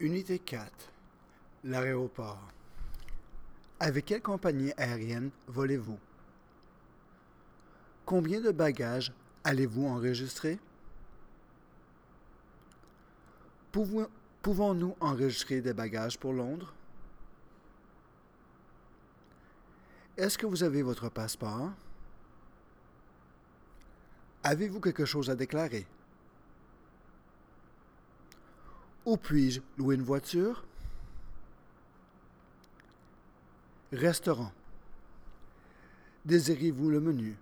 Unité 4. L'aéroport. Avec quelle compagnie aérienne volez-vous? Combien de bagages allez-vous enregistrer? Pouvons- Pouvons-nous enregistrer des bagages pour Londres? Est-ce que vous avez votre passeport? Avez-vous quelque chose à déclarer? Où puis-je louer une voiture? Restaurant. Désirez-vous le menu?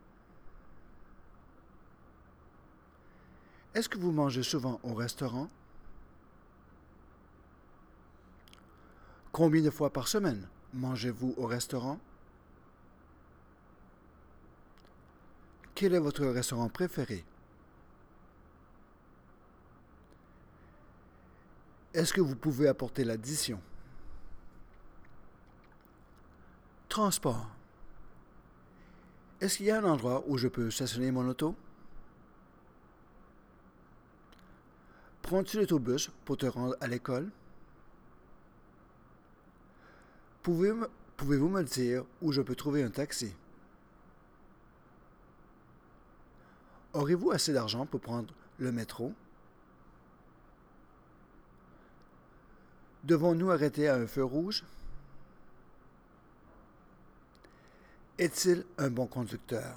Est-ce que vous mangez souvent au restaurant? Combien de fois par semaine mangez-vous au restaurant? Quel est votre restaurant préféré? Est-ce que vous pouvez apporter l'addition? Transport. Est-ce qu'il y a un endroit où je peux stationner mon auto? Prends-tu l'autobus pour te rendre à l'école? Pouvez- Pouvez-vous me dire où je peux trouver un taxi? Aurez-vous assez d'argent pour prendre le métro? Devons-nous arrêter à un feu rouge? Est-il un bon conducteur?